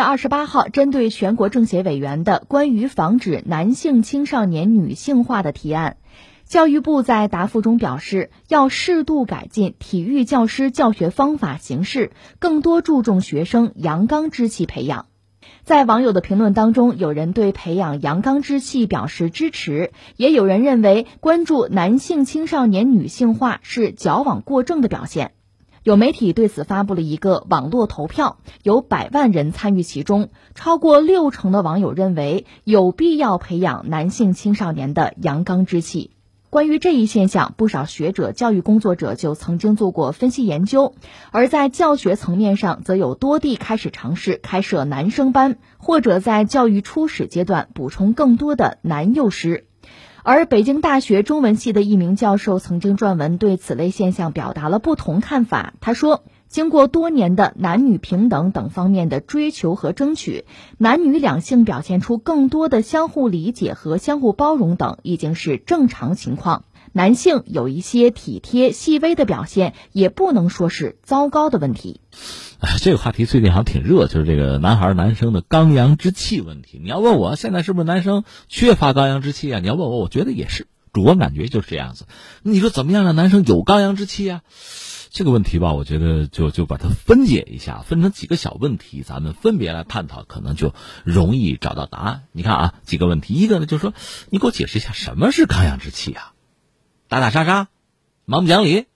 月二十八号，针对全国政协委员的关于防止男性青少年女性化的提案，教育部在答复中表示，要适度改进体育教师教学方法形式，更多注重学生阳刚之气培养。在网友的评论当中，有人对培养阳刚之气表示支持，也有人认为关注男性青少年女性化是矫枉过正的表现。有媒体对此发布了一个网络投票，有百万人参与其中，超过六成的网友认为有必要培养男性青少年的阳刚之气。关于这一现象，不少学者、教育工作者就曾经做过分析研究，而在教学层面上，则有多地开始尝试开设男生班，或者在教育初始阶段补充更多的男幼师。而北京大学中文系的一名教授曾经撰文对此类现象表达了不同看法。他说：“经过多年的男女平等等方面的追求和争取，男女两性表现出更多的相互理解和相互包容等，已经是正常情况。男性有一些体贴细微的表现，也不能说是糟糕的问题。”哎，这个话题最近好像挺热，就是这个男孩男生的刚阳之气问题。你要问我现在是不是男生缺乏刚阳之气啊？你要问我，我觉得也是，主观感觉就是这样子。你说怎么样让男生有刚阳之气啊？这个问题吧，我觉得就就把它分解一下，分成几个小问题，咱们分别来探讨，可能就容易找到答案。你看啊，几个问题，一个呢就是说，你给我解释一下什么是刚阳之气啊？打打杀杀，蛮不讲理。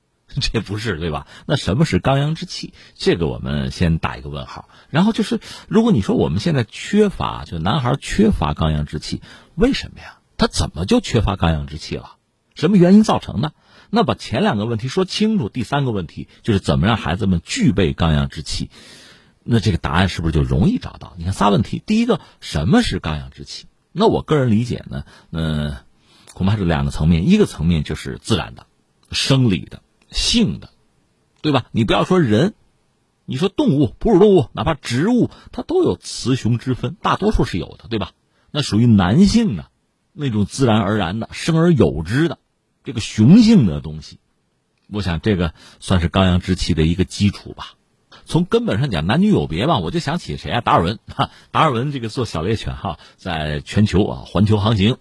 这不是对吧？那什么是刚阳之气？这个我们先打一个问号。然后就是，如果你说我们现在缺乏，就男孩缺乏刚阳之气，为什么呀？他怎么就缺乏刚阳之气了？什么原因造成的？那把前两个问题说清楚，第三个问题就是怎么让孩子们具备刚阳之气？那这个答案是不是就容易找到？你看仨问题，第一个什么是刚阳之气？那我个人理解呢，嗯，恐怕是两个层面，一个层面就是自然的、生理的。性的，对吧？你不要说人，你说动物，哺乳动物，哪怕植物，它都有雌雄之分，大多数是有的，对吧？那属于男性的，那种自然而然的、生而有之的这个雄性的东西，我想这个算是刚阳之气的一个基础吧。从根本上讲，男女有别吧，我就想起谁啊？达尔文哈，达尔文这个做小猎犬哈，在全球啊环球航行，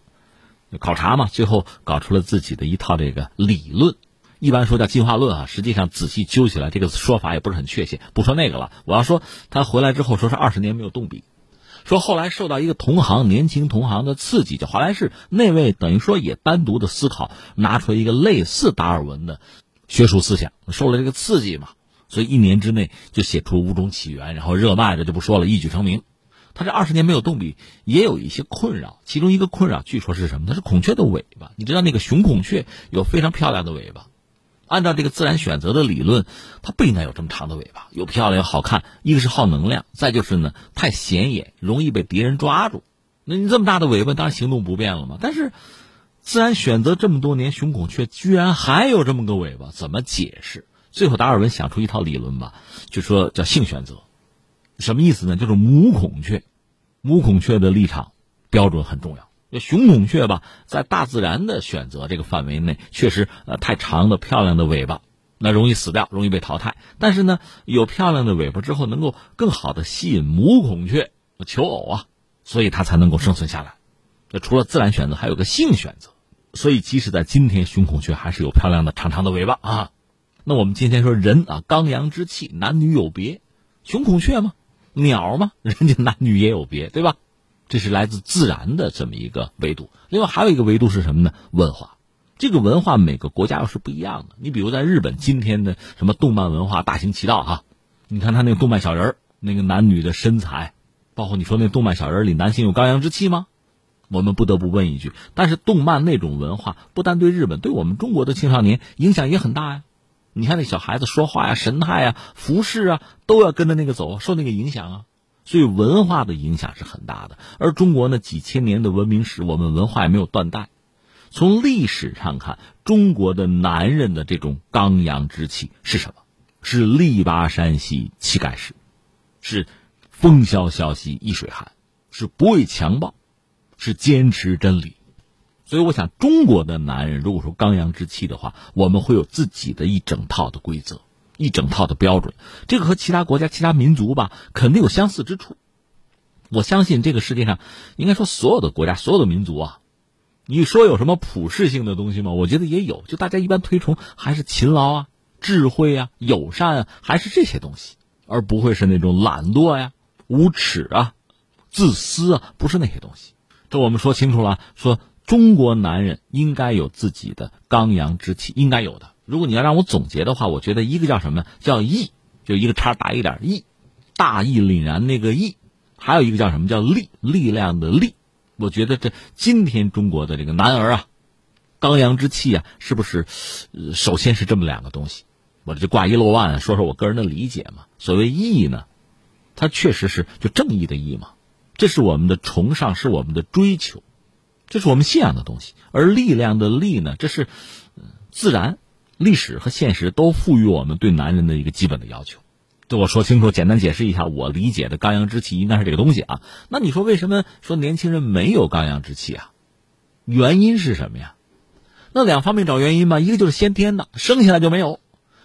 考察嘛，最后搞出了自己的一套这个理论。一般说叫进化论啊，实际上仔细揪起来，这个说法也不是很确切。不说那个了，我要说他回来之后说是二十年没有动笔，说后来受到一个同行年轻同行的刺激，叫华莱士，那位等于说也单独的思考，拿出一个类似达尔文的学术思想，受了这个刺激嘛，所以一年之内就写出物种起源，然后热卖的就不说了，一举成名。他这二十年没有动笔，也有一些困扰，其中一个困扰据说是什么？它是孔雀的尾巴，你知道那个雄孔雀有非常漂亮的尾巴。按照这个自然选择的理论，它不应该有这么长的尾巴，又漂亮又好看。一个是耗能量，再就是呢太显眼，容易被敌人抓住。那你这么大的尾巴，当然行动不便了嘛。但是，自然选择这么多年，雄孔雀居然还有这么个尾巴，怎么解释？最后达尔文想出一套理论吧，就说叫性选择，什么意思呢？就是母孔雀，母孔雀的立场标准很重要。雄孔雀吧，在大自然的选择这个范围内，确实呃太长的漂亮的尾巴，那容易死掉，容易被淘汰。但是呢，有漂亮的尾巴之后，能够更好的吸引母孔雀求偶啊，所以它才能够生存下来。那除了自然选择，还有个性选择。所以即使在今天，雄孔雀还是有漂亮的长长的尾巴啊。那我们今天说人啊，刚阳之气，男女有别，雄孔雀吗？鸟吗？人家男女也有别，对吧？这是来自自然的这么一个维度，另外还有一个维度是什么呢？文化，这个文化每个国家又是不一样的。你比如在日本，今天的什么动漫文化大行其道哈，你看他那个动漫小人那个男女的身材，包括你说那动漫小人里男性有刚阳之气吗？我们不得不问一句，但是动漫那种文化不但对日本，对我们中国的青少年影响也很大呀。你看那小孩子说话呀、神态呀、服饰啊，都要跟着那个走，受那个影响啊。所以文化的影响是很大的，而中国呢几千年的文明史，我们文化也没有断代。从历史上看，中国的男人的这种刚阳之气是什么？是力拔山兮气盖世，是风萧萧兮易水寒，是不畏强暴，是坚持真理。所以，我想中国的男人如果说刚阳之气的话，我们会有自己的一整套的规则。一整套的标准，这个和其他国家、其他民族吧，肯定有相似之处。我相信这个世界上，应该说所有的国家、所有的民族啊，你说有什么普世性的东西吗？我觉得也有，就大家一般推崇还是勤劳啊、智慧啊、友善啊，还是这些东西，而不会是那种懒惰呀、无耻啊、自私啊，不是那些东西。这我们说清楚了，说中国男人应该有自己的刚阳之气，应该有的。如果你要让我总结的话，我觉得一个叫什么？叫义，就一个叉打一点义，大义凛然那个义。还有一个叫什么叫力，力量的力。我觉得这今天中国的这个男儿啊，刚阳之气啊，是不是？首先是这么两个东西。我这挂一漏万，说说我个人的理解嘛。所谓义呢，它确实是就正义的义嘛，这是我们的崇尚，是我们的追求，这是我们信仰的东西。而力量的力呢，这是自然。历史和现实都赋予我们对男人的一个基本的要求，这我说清楚，简单解释一下，我理解的刚阳之气应该是这个东西啊。那你说为什么说年轻人没有刚阳之气啊？原因是什么呀？那两方面找原因嘛，一个就是先天的，生下来就没有，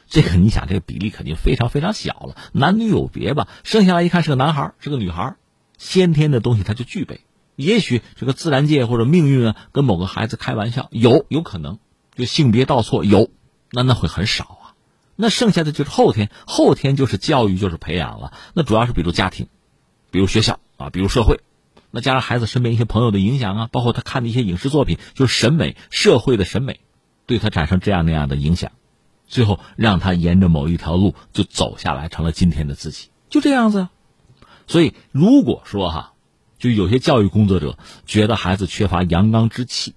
这个你想这个比例肯定非常非常小了，男女有别吧？生下来一看是个男孩，是个女孩，先天的东西他就具备。也许这个自然界或者命运啊，跟某个孩子开玩笑，有有可能就性别倒错有。那那会很少啊，那剩下的就是后天，后天就是教育，就是培养了。那主要是比如家庭，比如学校啊，比如社会，那加上孩子身边一些朋友的影响啊，包括他看的一些影视作品，就是审美，社会的审美，对他产生这样那样的影响，最后让他沿着某一条路就走下来，成了今天的自己，就这样子。所以如果说哈，就有些教育工作者觉得孩子缺乏阳刚之气。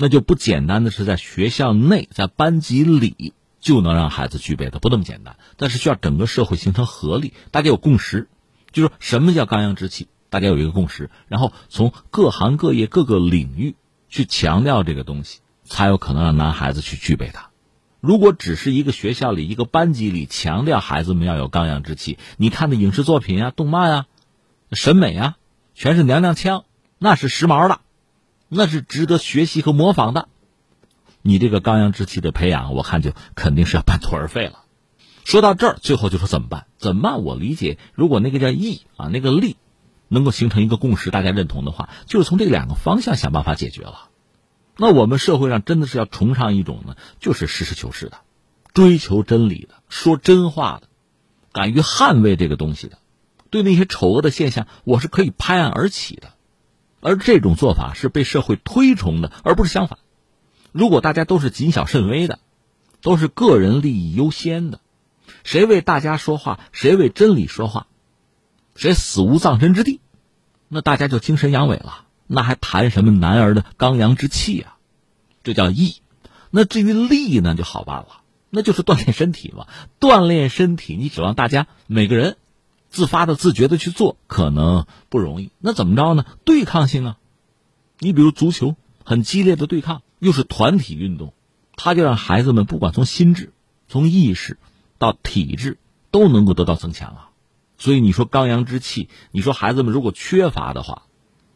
那就不简单的是在学校内，在班级里就能让孩子具备的，不那么简单。但是需要整个社会形成合力，大家有共识，就是什么叫刚阳之气，大家有一个共识，然后从各行各业各个领域去强调这个东西，才有可能让男孩子去具备它。如果只是一个学校里一个班级里强调孩子们要有刚阳之气，你看的影视作品啊、动漫啊、审美啊，全是娘娘腔，那是时髦的。那是值得学习和模仿的，你这个刚阳之气的培养，我看就肯定是要半途而废了。说到这儿，最后就说怎么办？怎么办？我理解，如果那个叫义啊，那个力，能够形成一个共识，大家认同的话，就是从这两个方向想办法解决了。那我们社会上真的是要崇尚一种呢，就是实事求是的，追求真理的，说真话的，敢于捍卫这个东西的，对那些丑恶的现象，我是可以拍案而起的。而这种做法是被社会推崇的，而不是相反。如果大家都是谨小慎微的，都是个人利益优先的，谁为大家说话，谁为真理说话，谁死无葬身之地，那大家就精神阳痿了，那还谈什么男儿的刚阳之气啊？这叫义。那至于利呢，就好办了，那就是锻炼身体嘛。锻炼身体，你指望大家每个人。自发的、自觉的去做，可能不容易。那怎么着呢？对抗性啊，你比如足球，很激烈的对抗，又是团体运动，他就让孩子们不管从心智、从意识到体质都能够得到增强啊。所以你说刚阳之气，你说孩子们如果缺乏的话，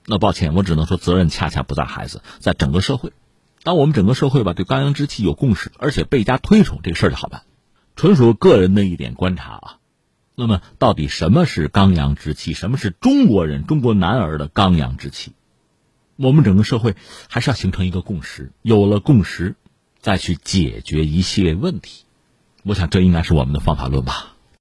那抱歉，我只能说责任恰恰不在孩子，在整个社会。当我们整个社会吧对刚阳之气有共识，而且倍加推崇，这个事儿就好办。纯属个人的一点观察啊。那么，到底什么是刚阳之气？什么是中国人、中国男儿的刚阳之气？我们整个社会还是要形成一个共识，有了共识，再去解决一系列问题。我想，这应该是我们的方法论吧。